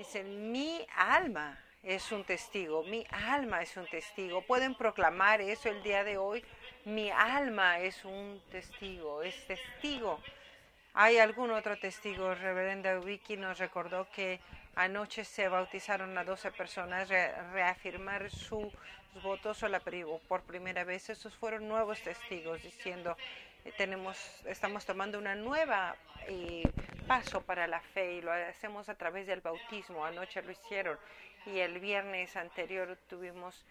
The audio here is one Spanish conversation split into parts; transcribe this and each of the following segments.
Dicen, mi alma es un testigo, mi alma es un testigo. Pueden proclamar eso el día de hoy. Mi alma es un testigo, es testigo. ¿Hay algún otro testigo? Reverenda Vicky nos recordó que anoche se bautizaron a 12 personas, reafirmar sus votos o la por primera vez. Esos fueron nuevos testigos diciendo, tenemos, estamos tomando una nueva eh, paso para la fe y lo hacemos a través del bautismo. Anoche lo hicieron y el viernes anterior tuvimos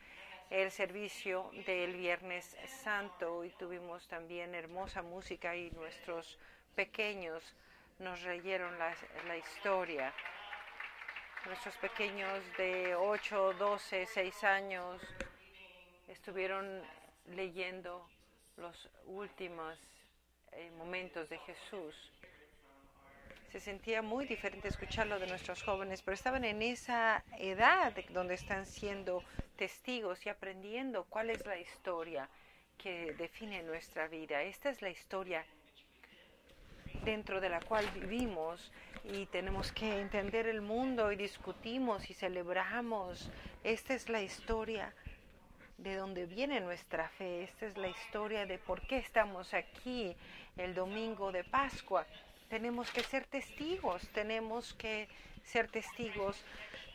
el servicio del Viernes Santo y tuvimos también hermosa música y nuestros pequeños nos leyeron la, la historia. Nuestros pequeños de 8, 12, 6 años estuvieron leyendo los últimos eh, momentos de Jesús. Se sentía muy diferente escucharlo de nuestros jóvenes, pero estaban en esa edad donde están siendo testigos y aprendiendo cuál es la historia que define nuestra vida. Esta es la historia dentro de la cual vivimos y tenemos que entender el mundo y discutimos y celebramos. Esta es la historia de dónde viene nuestra fe. Esta es la historia de por qué estamos aquí el domingo de Pascua. Tenemos que ser testigos, tenemos que ser testigos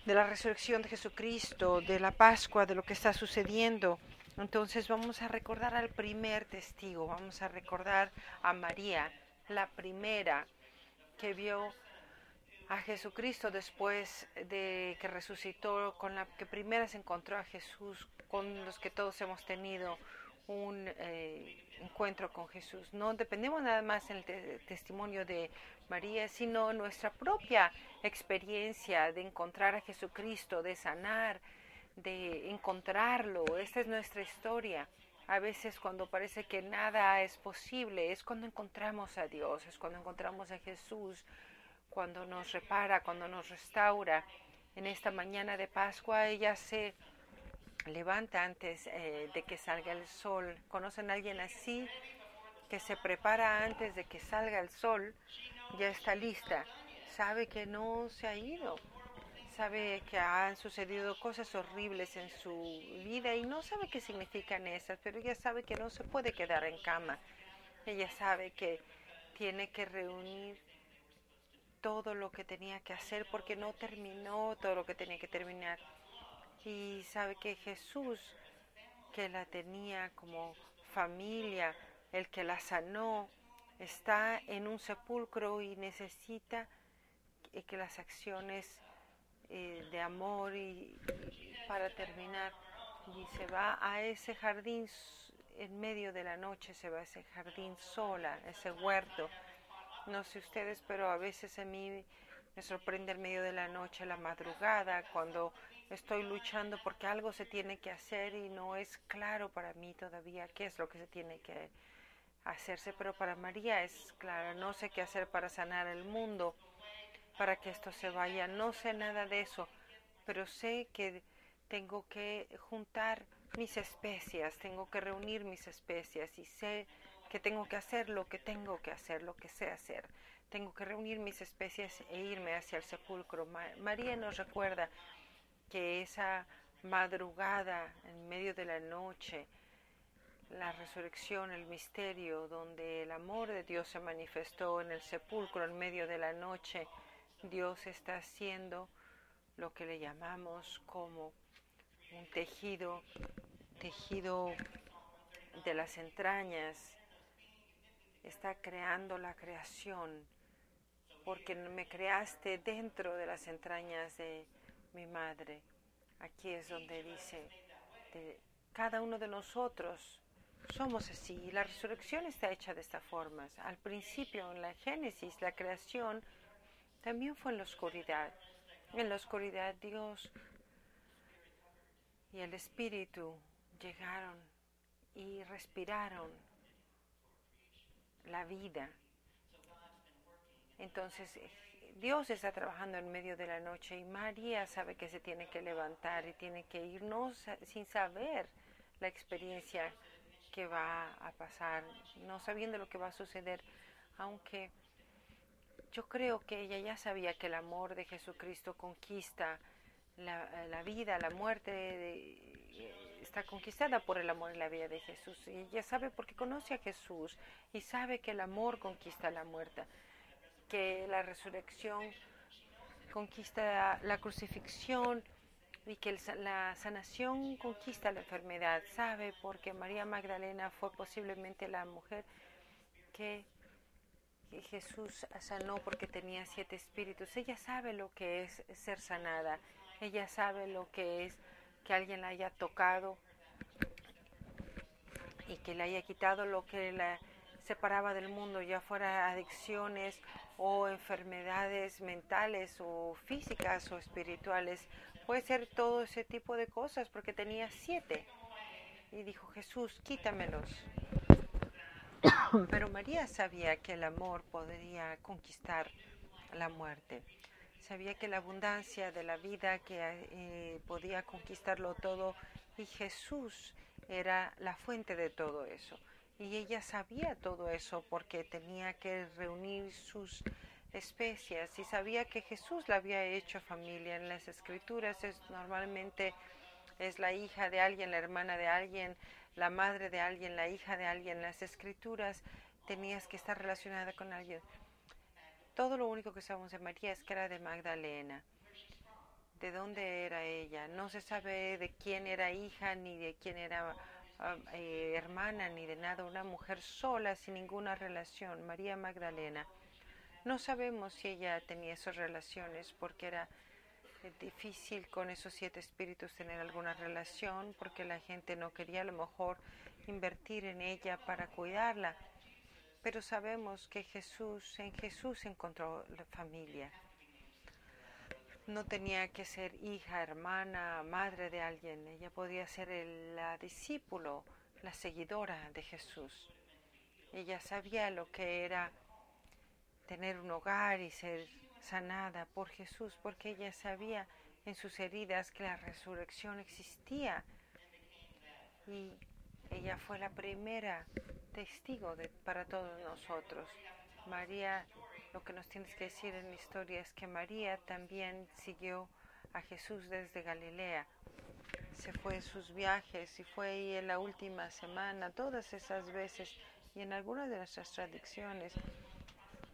de la resurrección de Jesucristo, de la Pascua, de lo que está sucediendo. Entonces vamos a recordar al primer testigo, vamos a recordar a María, la primera que vio a Jesucristo después de que resucitó, con la que primera se encontró a Jesús con los que todos hemos tenido un eh, encuentro con Jesús. No dependemos nada más del testimonio de María, sino nuestra propia experiencia de encontrar a Jesucristo, de sanar, de encontrarlo. Esta es nuestra historia. A veces cuando parece que nada es posible, es cuando encontramos a Dios, es cuando encontramos a Jesús, cuando nos repara, cuando nos restaura. En esta mañana de Pascua ella se levanta antes eh, de que salga el sol. ¿Conocen a alguien así que se prepara antes de que salga el sol? Ya está lista. Sabe que no se ha ido. Sabe que han sucedido cosas horribles en su vida y no sabe qué significan esas, pero ella sabe que no se puede quedar en cama. Ella sabe que tiene que reunir todo lo que tenía que hacer porque no terminó todo lo que tenía que terminar y sabe que Jesús, que la tenía como familia, el que la sanó, está en un sepulcro y necesita que las acciones eh, de amor para terminar y se va a ese jardín en medio de la noche se va a ese jardín sola, ese huerto. No sé ustedes, pero a veces a mí me sorprende el medio de la noche, la madrugada, cuando estoy luchando porque algo se tiene que hacer y no es claro para mí todavía qué es lo que se tiene que hacerse, pero para María es claro, no sé qué hacer para sanar el mundo, para que esto se vaya, no sé nada de eso, pero sé que tengo que juntar mis especias, tengo que reunir mis especias y sé que tengo que hacer lo que tengo que hacer, lo que sé hacer. Tengo que reunir mis especias e irme hacia el sepulcro. María nos recuerda que esa madrugada en medio de la noche, la resurrección, el misterio, donde el amor de Dios se manifestó en el sepulcro en medio de la noche, Dios está haciendo lo que le llamamos como un tejido, tejido de las entrañas, está creando la creación, porque me creaste dentro de las entrañas de mi madre. Aquí es donde dice, cada uno de nosotros somos así. Y la resurrección está hecha de esta forma. Al principio, en la Génesis, la creación también fue en la oscuridad. En la oscuridad Dios y el Espíritu llegaron y respiraron la vida. Entonces Dios está trabajando en medio de la noche y María sabe que se tiene que levantar y tiene que ir no sin saber la experiencia que va a pasar, no sabiendo lo que va a suceder, aunque yo creo que ella ya sabía que el amor de Jesucristo conquista la, vida, la muerte, está conquistada por el amor en la vida de Jesús. Y ella sabe porque conoce a Jesús y sabe que el amor conquista la muerte, que la resurrección conquista la crucifixión y que la sanación conquista la enfermedad. Sabe porque María Magdalena fue posiblemente la mujer que Jesús sanó porque tenía siete espíritus. Ella sabe lo que es ser sanada. Ella sabe lo que es que alguien la haya tocado y que le haya quitado lo que la separaba del mundo, ya fuera adicciones o enfermedades mentales o físicas o espirituales. Puede ser todo ese tipo de cosas porque tenía siete. Y dijo Jesús, quítamelos. Pero María sabía que el amor podría conquistar la muerte. Sabía que la abundancia de la vida que eh, podía conquistarlo todo y Jesús era la fuente de todo eso. Y ella sabía todo eso porque tenía que reunir sus especias y sabía que Jesús la había hecho familia. En las escrituras es normalmente es la hija de alguien, la hermana de alguien, la madre de alguien, la hija de alguien. En las escrituras tenías que estar relacionada con alguien. Todo lo único que sabemos de María es que era de Magdalena. ¿De dónde era ella? No se sabe de quién era hija ni de quién era eh, hermana ni de nada. Una mujer sola, sin ninguna relación, María Magdalena. No sabemos si ella tenía esas relaciones porque era es difícil con esos siete espíritus tener alguna relación porque la gente no quería a lo mejor invertir en ella para cuidarla. Pero sabemos que Jesús, en Jesús encontró la familia. No tenía que ser hija, hermana, madre de alguien. Ella podía ser la discípulo, la seguidora de Jesús. Ella sabía lo que era tener un hogar y ser sanada por Jesús, porque ella sabía en sus heridas que la resurrección existía. Y ella fue la primera testigo para todos nosotros. María, lo que nos tienes que decir en la historia es que María también siguió a Jesús desde Galilea. Se fue en sus viajes y fue ahí en la última semana, todas esas veces. Y en algunas de nuestras tradiciones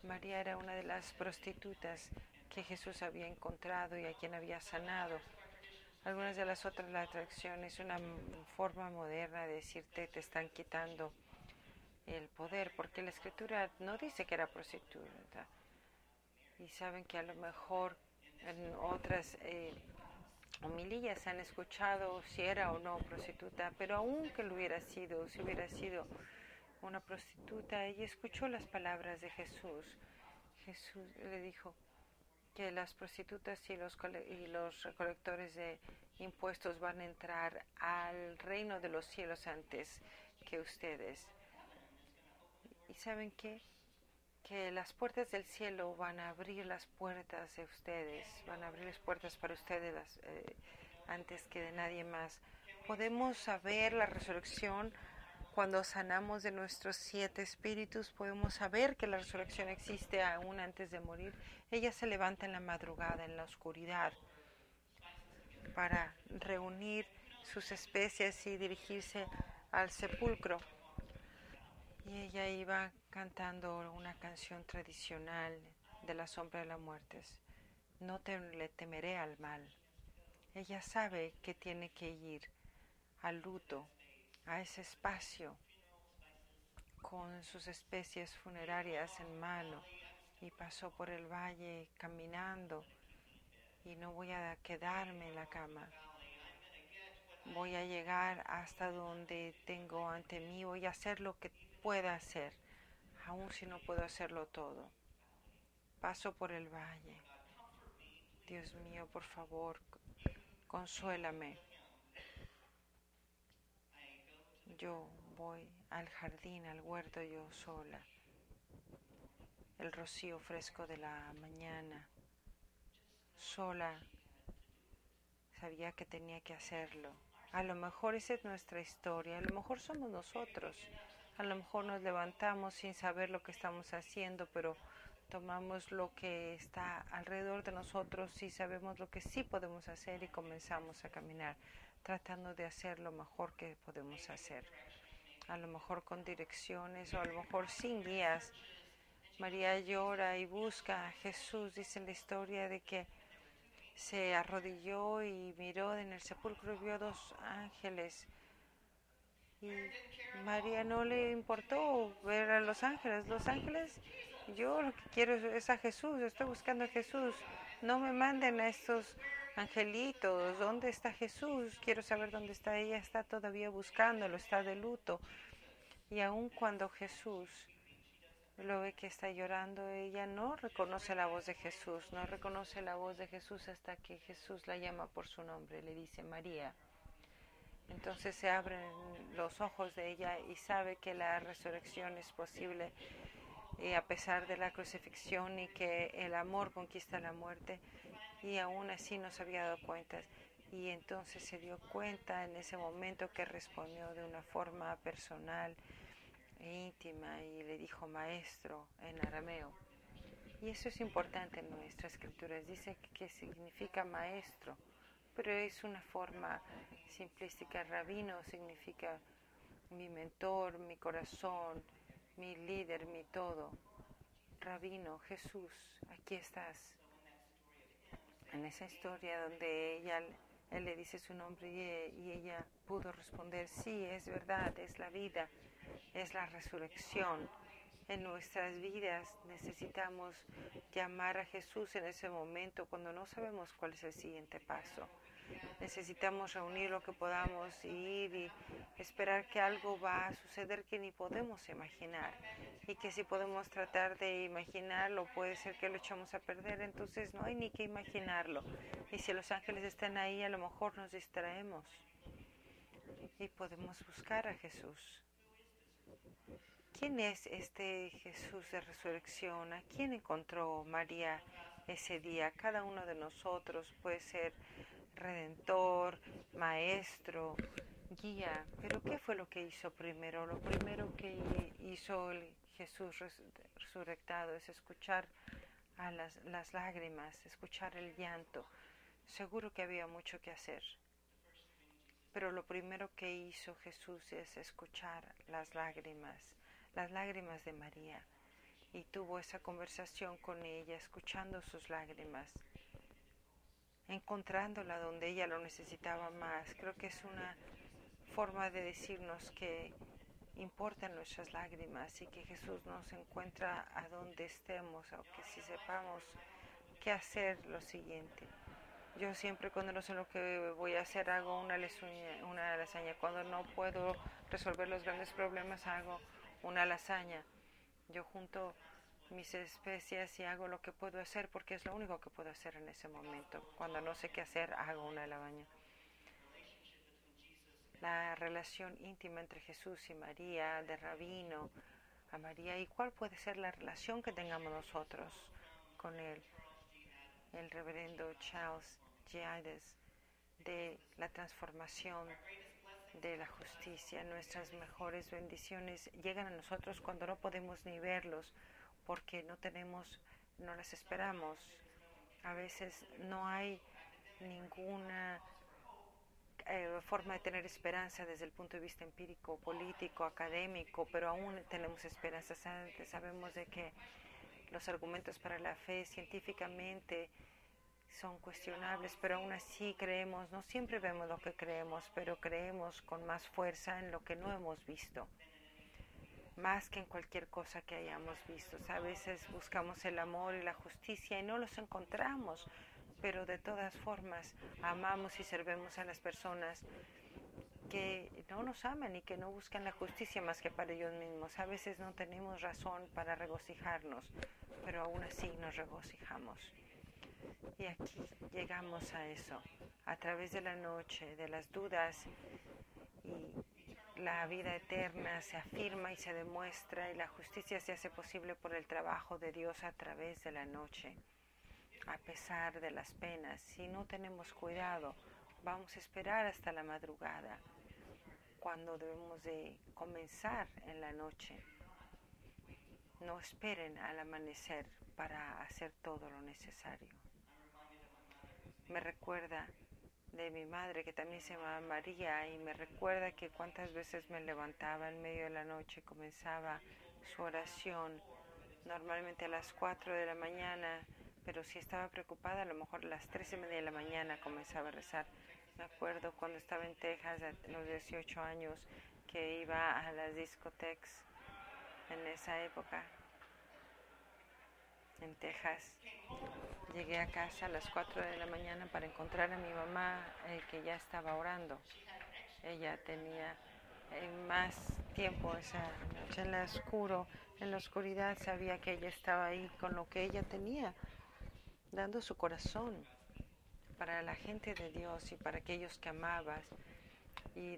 María era una de las prostitutas que Jesús había encontrado y a quien había sanado. Algunas de las otras la atracción es una forma moderna de decirte te están quitando el poder, porque la escritura no dice que era prostituta. Y saben que a lo mejor en otras eh, homilillas han escuchado si era o no prostituta, pero aunque lo hubiera sido, si hubiera sido una prostituta, ella escuchó las palabras de Jesús. Jesús le dijo que las prostitutas y los, y los recolectores de impuestos van a entrar al reino de los cielos antes que ustedes. ¿Y saben qué? Que las puertas del cielo van a abrir las puertas de ustedes, van a abrir las puertas para ustedes eh, antes que de nadie más. Podemos saber la resurrección cuando sanamos de nuestros siete espíritus, podemos saber que la resurrección existe aún antes de morir. Ella se levanta en la madrugada, en la oscuridad, para reunir sus especies y dirigirse al sepulcro. Y ella iba cantando una canción tradicional de la sombra de la muerte. No te, le temeré al mal. Ella sabe que tiene que ir al luto a ese espacio con sus especies funerarias en mano y pasó por el valle caminando y no voy a quedarme en la cama. Voy a llegar hasta donde tengo ante mí, voy a hacer lo que pueda hacer, aun si no puedo hacerlo todo. Paso por el valle. Dios mío, por favor, consuélame. Yo voy al jardín, al huerto yo sola. El rocío fresco de la mañana. Sola. Sabía que tenía que hacerlo. A lo mejor esa es nuestra historia. A lo mejor somos nosotros. A lo mejor nos levantamos sin saber lo que estamos haciendo, pero tomamos lo que está alrededor de nosotros y sabemos lo que sí podemos hacer y comenzamos a caminar tratando de hacer lo mejor que podemos hacer. A lo mejor con direcciones o a lo mejor sin guías. María llora y busca a Jesús. Dice la historia de que se arrodilló y miró en el sepulcro y vio dos ángeles. Y María no le importó ver a los ángeles. Los ángeles yo lo que quiero es a Jesús, estoy buscando a Jesús. No me manden a estos angelitos. ¿Dónde está Jesús? Quiero saber dónde está. Ella está todavía buscándolo, está de luto. Y aun cuando Jesús lo ve que está llorando, ella no reconoce la voz de Jesús, no reconoce la voz de Jesús hasta que Jesús la llama por su nombre, le dice María. Entonces se abren los ojos de ella y sabe que la resurrección es posible y a pesar de la crucifixión y que el amor conquista la muerte y aún así no se había dado cuenta y entonces se dio cuenta en ese momento que respondió de una forma personal e íntima y le dijo maestro en arameo. Y eso es importante en nuestras escrituras. Dice que significa maestro, pero es una forma simplística. Rabino significa mi mentor, mi corazón, mi líder, mi todo. Rabino, Jesús, aquí estás. En esa historia donde ella, él le dice su nombre y, ella pudo responder, sí, es verdad, es la vida, es la resurrección. En nuestras vidas necesitamos llamar a Jesús en ese momento cuando no sabemos cuál es el siguiente paso necesitamos reunir lo que podamos y ir y esperar que algo va a suceder que ni podemos imaginar y que si podemos tratar de imaginarlo puede ser que lo echamos a perder, entonces no hay ni que imaginarlo. Y si los ángeles están ahí, a lo mejor nos distraemos y podemos buscar a Jesús. ¿Quién es este Jesús de resurrección? ¿A quién encontró María ese día? Cada uno de nosotros puede ser redentor, maestro, guía. Pero ¿qué fue lo que hizo primero? Lo primero que hizo Jesús resurrectado es escuchar a las, las lágrimas, escuchar el llanto. Seguro que había mucho que hacer. Pero lo primero que hizo Jesús es escuchar las lágrimas, las lágrimas de María. Y tuvo esa conversación con ella, escuchando sus lágrimas encontrándola donde ella lo necesitaba más. Creo que es una forma de decirnos que importan nuestras lágrimas y que Jesús nos encuentra a donde estemos, aunque si sepamos qué hacer lo siguiente. Yo siempre cuando no sé lo que voy a hacer hago una, lasaña, una lasaña. Cuando no puedo resolver los grandes problemas hago una lasaña. Yo junto mis especias y hago lo que puedo hacer porque es lo único que puedo hacer en ese momento. Cuando no sé qué hacer, hago una lavaña. La relación íntima entre Jesús y María, de rabino a María, y cuál puede ser la relación que tengamos nosotros con él. El reverendo Charles Giades de la transformación de la justicia. Nuestras mejores bendiciones llegan a nosotros cuando no podemos ni verlos porque no tenemos, no las esperamos. A veces no hay ninguna eh, forma de tener esperanza desde el punto de vista empírico, político, académico, pero aún tenemos esperanza. Sabemos de que los argumentos para la fe científicamente son cuestionables, pero aún así creemos, no siempre vemos lo que creemos, pero creemos con más fuerza en lo que no hemos visto más que en cualquier cosa que hayamos visto. A veces buscamos el amor y la justicia y no los encontramos, pero de todas formas amamos y servimos a las personas que no nos aman y que no buscan la justicia más que para ellos mismos. A veces no tenemos razón para regocijarnos, pero aún así nos regocijamos. Y aquí llegamos a eso, a través de la noche, de las dudas y la vida eterna se afirma y se demuestra y la justicia se hace posible por el trabajo de Dios a través de la noche. A pesar de las penas, si no tenemos cuidado, vamos a esperar hasta la madrugada, cuando debemos de comenzar en la noche. No esperen al amanecer para hacer todo lo necesario. Me recuerda de mi madre que también se llama María y me recuerda que cuántas veces me levantaba en medio de la noche comenzaba su oración normalmente a las 4 de la mañana, pero si estaba preocupada a lo mejor a las 3 y media de la mañana comenzaba a rezar. Me acuerdo cuando estaba en Texas a los 18 años que iba a las discotecas en esa época en Texas. Llegué a casa a las 4 de la mañana para encontrar a mi mamá eh, que ya estaba orando. Ella tenía eh, más tiempo esa noche en la oscuro, en la oscuridad sabía que ella estaba ahí con lo que ella tenía, dando su corazón para la gente de Dios y para aquellos que amabas y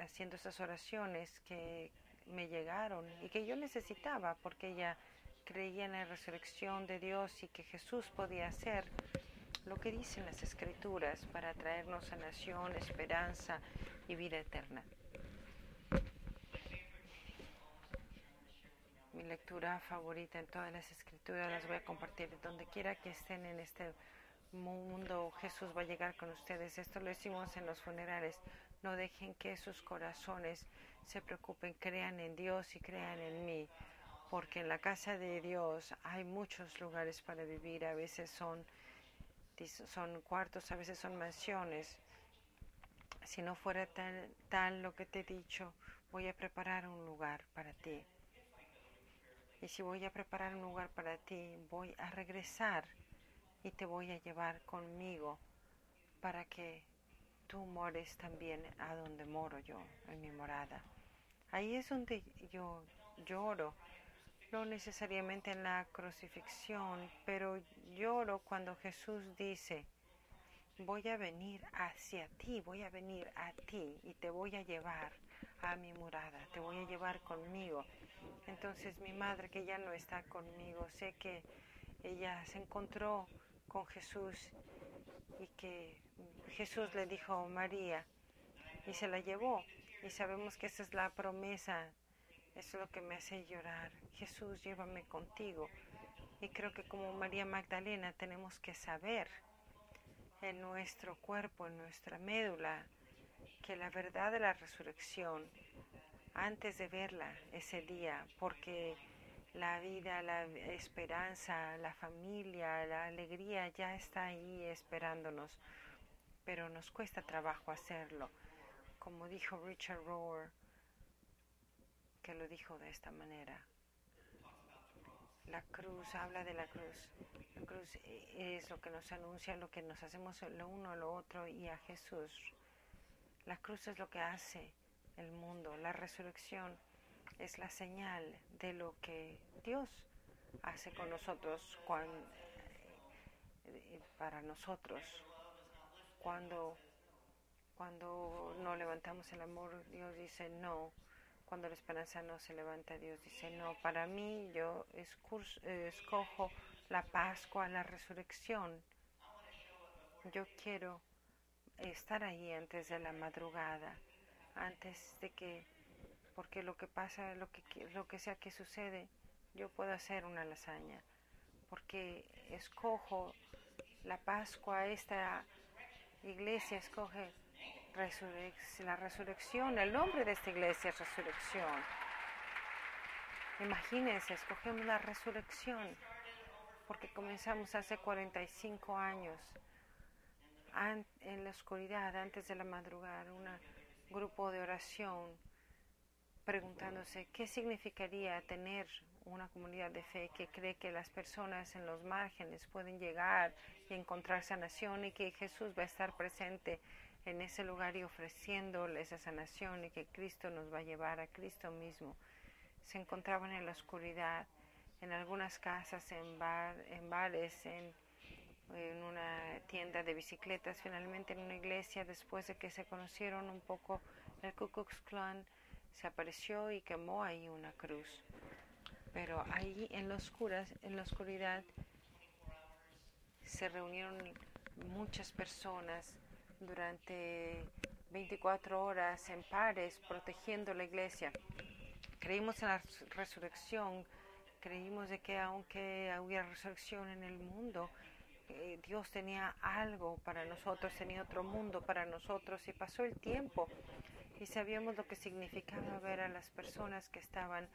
haciendo esas oraciones que me llegaron y que yo necesitaba porque ella creía en la resurrección de Dios y que Jesús podía hacer lo que dicen las escrituras para traernos sanación, esperanza y vida eterna. Mi lectura favorita en todas las escrituras las voy a compartir donde quiera que estén en este mundo. Jesús va a llegar con ustedes. Esto lo decimos en los funerales. No dejen que sus corazones se preocupen, crean en Dios y crean en mí porque en la casa de Dios hay muchos lugares para vivir, a veces son, son cuartos, a veces son mansiones. Si no fuera tal, tal lo que te he dicho, voy a preparar un lugar para ti. Y si voy a preparar un lugar para ti, voy a regresar y te voy a llevar conmigo para que tú mores también a donde moro yo, en mi morada. Ahí es donde yo lloro no necesariamente en la crucifixión, pero lloro cuando Jesús dice, voy a venir hacia ti, voy a venir a ti y te voy a llevar a mi morada, te voy a llevar conmigo. Entonces mi madre que ya no está conmigo, sé que ella se encontró con Jesús y que Jesús le dijo María y se la llevó. Y sabemos que esa es la promesa es lo que me hace llorar. Jesús, llévame contigo. Y creo que como María Magdalena tenemos que saber en nuestro cuerpo, en nuestra médula, que la verdad de la resurrección, antes de verla ese día, porque la vida, la esperanza, la familia, la alegría ya está ahí esperándonos, pero nos cuesta trabajo hacerlo. Como dijo Richard Rohr, que lo dijo de esta manera. La cruz habla de la cruz. La cruz es lo que nos anuncia, lo que nos hacemos lo uno lo otro y a Jesús. La cruz es lo que hace el mundo. La resurrección es la señal de lo que Dios hace con nosotros eh, para nosotros. Cuando, cuando no levantamos el amor, Dios dice no cuando la esperanza no se levanta, Dios dice, no, para mí yo escojo la Pascua, la resurrección. Yo quiero estar ahí antes de la madrugada, antes de que, porque lo que pasa, lo que, sea que sucede, yo puedo hacer una lasaña, porque escojo la Pascua, esta iglesia escoge la resurrección, el nombre de esta iglesia es resurrección. Imagínense, escogemos la resurrección porque comenzamos hace 45 años en la oscuridad, antes de la madrugada, un grupo de oración preguntándose qué significaría tener una comunidad de fe que cree que las personas en los márgenes pueden llegar y encontrar sanación y que Jesús va a estar presente en ese lugar y ofreciéndole esa sanación y que Cristo nos va a llevar a Cristo mismo. Se encontraban en la oscuridad, en algunas casas, en, bar, en bares, en, una tienda de bicicletas, finalmente en una iglesia, después de que se conocieron un poco, el Ku Klux Klan se apareció y quemó ahí una cruz. Pero ahí en la oscuridad se reunieron muchas personas durante 24 horas en pares protegiendo la iglesia. Creímos en la resurrección, creímos de que aunque hubiera resurrección en el mundo, eh, Dios tenía algo para nosotros, tenía otro mundo para nosotros y pasó el tiempo y sabíamos lo que significaba ver a las personas que estaban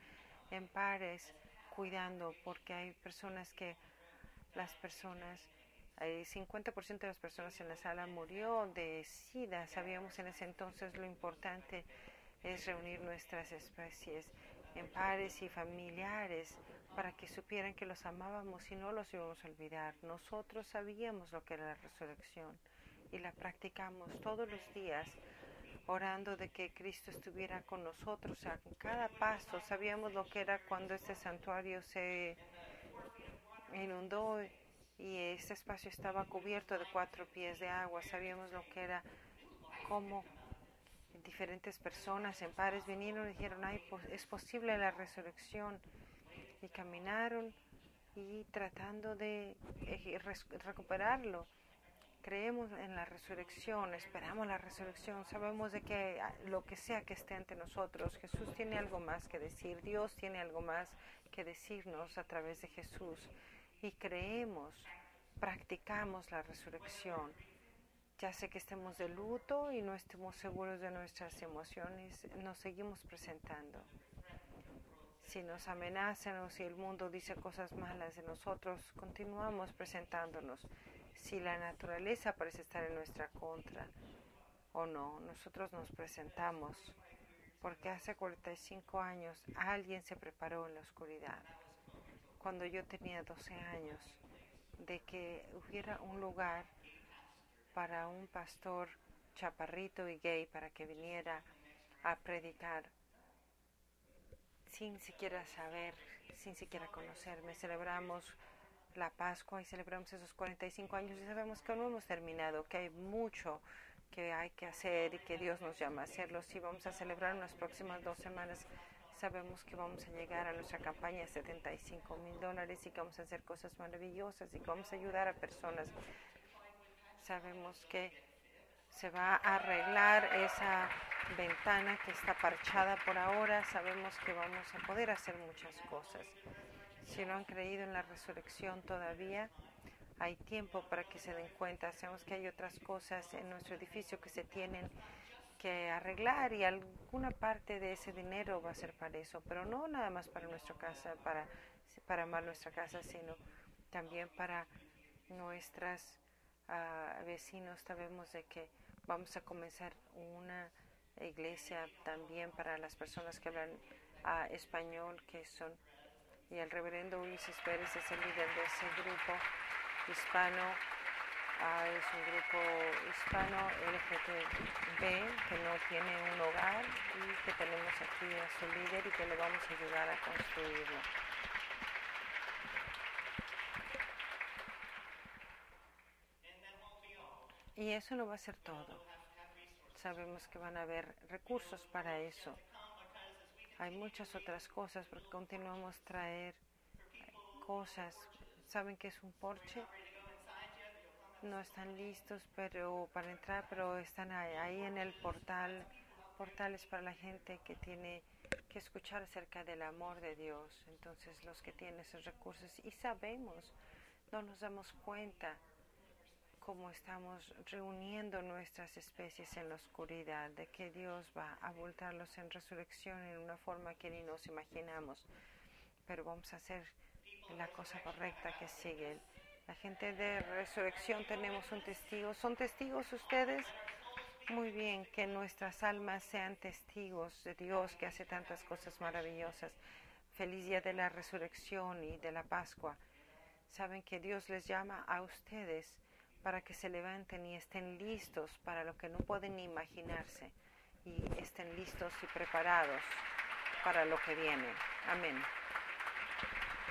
en pares cuidando, porque hay personas que las personas, hay 50% de las personas en la sala murió de SIDA. Sabíamos en ese entonces lo importante es reunir nuestras especies en pares y familiares para que supieran que los amábamos y no los íbamos a olvidar. Nosotros sabíamos lo que era la resurrección y la practicamos todos los días orando de que Cristo estuviera con nosotros a cada paso. Sabíamos lo que era cuando este santuario se inundó y este espacio estaba cubierto de cuatro pies de agua. Sabíamos lo que era como diferentes personas en pares vinieron y dijeron, Ay, es posible la resurrección. Y caminaron y tratando de eh, recuperarlo. Creemos en la resurrección, esperamos la resurrección, sabemos de que ah, lo que sea que esté ante nosotros, Jesús tiene algo más que decir, Dios tiene algo más que decirnos a través de Jesús. Y creemos, practicamos la resurrección. Ya sé que estemos de luto y no estemos seguros de nuestras emociones, nos seguimos presentando. Si nos amenazan o si el mundo dice cosas malas de nosotros, continuamos presentándonos si la naturaleza parece estar en nuestra contra o no. Nosotros nos presentamos porque hace 45 años alguien se preparó en la oscuridad, cuando yo tenía 12 años, de que hubiera un lugar para un pastor chaparrito y gay para que viniera a predicar sin siquiera saber, sin siquiera conocerme. Celebramos la Pascua y celebramos esos 45 años y sabemos que no hemos terminado, que hay mucho que hay que hacer y que Dios nos llama a hacerlo. Si vamos a celebrar en las próximas dos semanas, sabemos que vamos a llegar a nuestra campaña de 75 mil dólares y que vamos a hacer cosas maravillosas y que vamos a ayudar a personas. Sabemos que se va a arreglar esa ventana que está parchada por ahora. Sabemos que vamos a poder hacer muchas cosas. Si no han creído en la resurrección todavía, hay tiempo para que se den cuenta. Sabemos que hay otras cosas en nuestro edificio que se tienen que arreglar y alguna parte de ese dinero va a ser para eso, pero no nada más para nuestra casa, para, para amar nuestra casa, sino también para nuestras uh, vecinos. Sabemos de que vamos a comenzar una iglesia también para las personas que hablan uh, español, que son y el reverendo Ulises Pérez es el líder de ese grupo hispano. Es un grupo hispano LGTB que no tiene un hogar y que tenemos aquí a su líder y que le vamos a ayudar a construirlo. Y eso no va a ser todo. Sabemos que van a haber recursos para eso. Hay muchas otras cosas porque continuamos traer cosas. ¿Saben qué es un porche? No están listos pero para entrar, pero están ahí, en el portal. Portales para la gente que tiene que escuchar acerca del amor de Dios. Entonces los que tienen esos recursos y sabemos, no nos damos cuenta cómo estamos reuniendo nuestras especies en la oscuridad, de que Dios va a voltarlos en resurrección en una forma que ni nos imaginamos. Pero vamos a hacer la cosa correcta que sigue. La gente de resurrección tenemos un testigo. ¿Son testigos ustedes? Muy bien, que nuestras almas sean testigos de Dios que hace tantas cosas maravillosas. Feliz día de la resurrección y de la Pascua. Saben que Dios les llama a ustedes para que se levanten y estén listos para lo que no pueden ni imaginarse y estén listos y preparados para lo que viene. Amén.